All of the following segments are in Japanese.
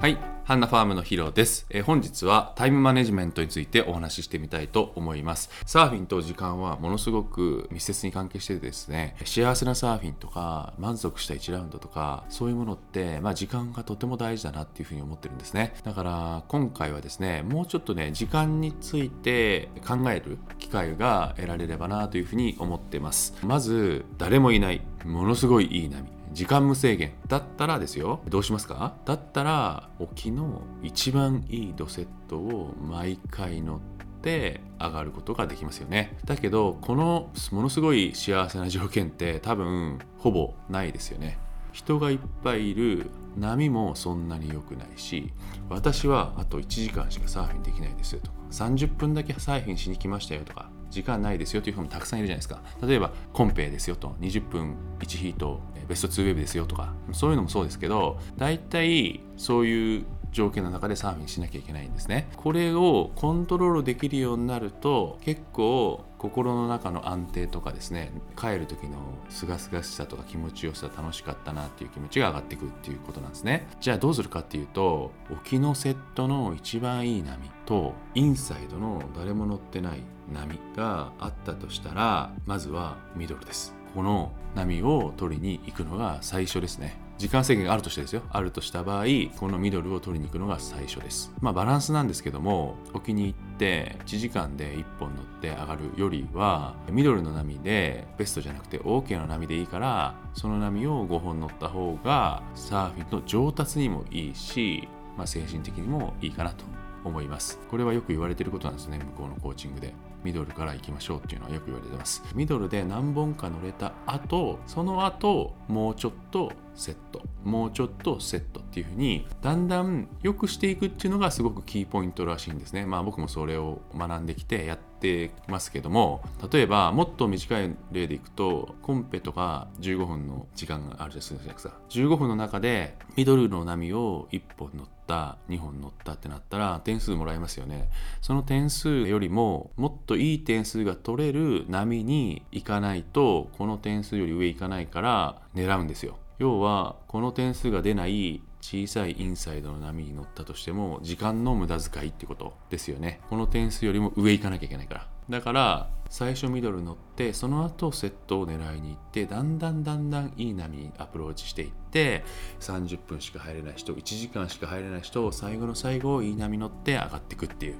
はい、ハンナファームのヒロです、え本日はタイムマネジメントについてお話ししてみたいと思います。サーフィンと時間はものすごく密接に関係しててですね、幸せなサーフィンとか満足した1ラウンドとか、そういうものって、まあ、時間がとても大事だなっていうふうに思ってるんですね。だから今回はですね、もうちょっとね、時間について考える機会が得られればなというふうに思ってます。まず、誰もいない、ものすごいいい波。時間無制限だったらですよ。どうしますか？だったら沖の一番いいドセットを毎回乗って上がることができますよね。だけどこのものすごい幸せな条件って多分ほぼないですよね。人がいっぱいいる波もそんなに良くないし私はあと1時間しかサーフィンできないですよとか30分だけサーフィンしに来ましたよとか時間ないですよという人もたくさんいるじゃないですか。例えばコンペですよと20分1ヒートベスト2ウェブですよとかそういうのもそうですけど大体そういう条件の中でサーフィンしなきゃいけないんですね。これをコントロールできるようになると結構心の中の安定とかですね帰る時の清々しさとか気持ちよさ楽しかったなっていう気持ちが上がってくるっていうことなんですね。じゃあどうするかっていうと沖のセットの一番いい波とインサイドの誰も乗ってない波があったとしたらまずはミドルです。この波を取りに行くのが最初ですね。時間制限があるとしてですよ。あるとした場合このミドルを取りに行くのが最初です。まあバランスなんですけども沖に行って1時間で1本乗って上がるよりはミドルの波でベストじゃなくて OK の波でいいからその波を5本乗った方がサーフィンの上達にもいいし、まあ、精神的にもいいかなと思います。これはよく言われてることなんですね向こうのコーチングで。ミドルから行きましょうっていうのはよく言われてます。ミドルで何本か乗れた後その後もうちょっとセット。もうちょっとセットっていう風にだんだん良くしていくっていうのがすごくキーポイントらしいんですね。まあ僕もそれを学んできてやってますけども例えばもっと短い例でいくとコンペとか15分の時間があるじゃないですか15分の中でミドルの波を1本乗ってた2本乗ったってなったら点数もらえますよね。その点数よりももっといい点数が取れる波に行かないとこの点数より上行かないから狙うんですよ。要はこの点数が出ない小さいインサイドの波に乗ったとしても時間の無駄遣いってことですよね。この点数よりも上行かなきゃいけないから。だから最初ミドル乗ってその後セットを狙いに行ってだんだんだんだんいい波にアプローチしていって30分しか入れない人1時間しか入れない人を最後の最後いい波乗って上がっていくっていう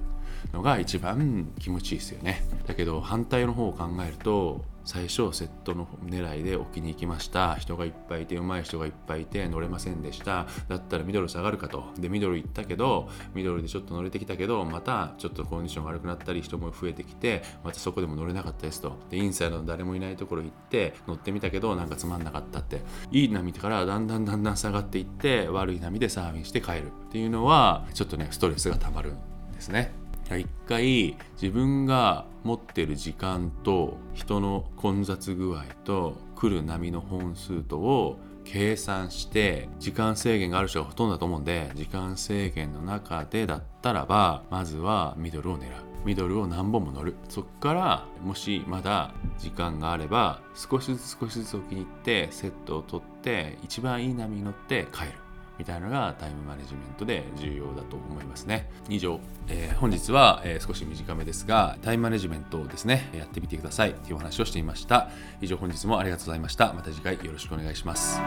のが一番気持ちいいですよね。だけど反対の方を考えると最初セットの狙いで置きに行きました。人がいっぱいいて上手い人がいっぱいいて乗れませんでした。だったらミドル下がるかと。でミドル行ったけどミドルでちょっと乗れてきたけどまたちょっとコンディション悪くなったり人も増えてきてまたそこでも乗れなかったですと。でインサイドの誰もいないところ行って乗ってみたけどなんかつまんなかったって。いい波からだんだんだんだん下がっていって悪い波でサーフィンして帰るっていうのはちょっとねストレスがたまるんですね。一回自分が持ってる時間と人の混雑具合と来る波の本数とを計算して時間制限がある人がほとんどだと思うんで時間制限の中でだったらばまずはミドルを狙う。ミドルを何本も乗る。そこからもしまだ時間があれば少しずつ少しずつ置きに行ってセットを取って一番いい波に乗って帰る。みたいなのがタイムマネジメントで重要だと思いますね。以上、えー本日は、えー少し短めですが、タイムマネジメントをですね、やってみてくださいというお話をしていました。以上、本日もありがとうございました。また次回よろしくお願いします。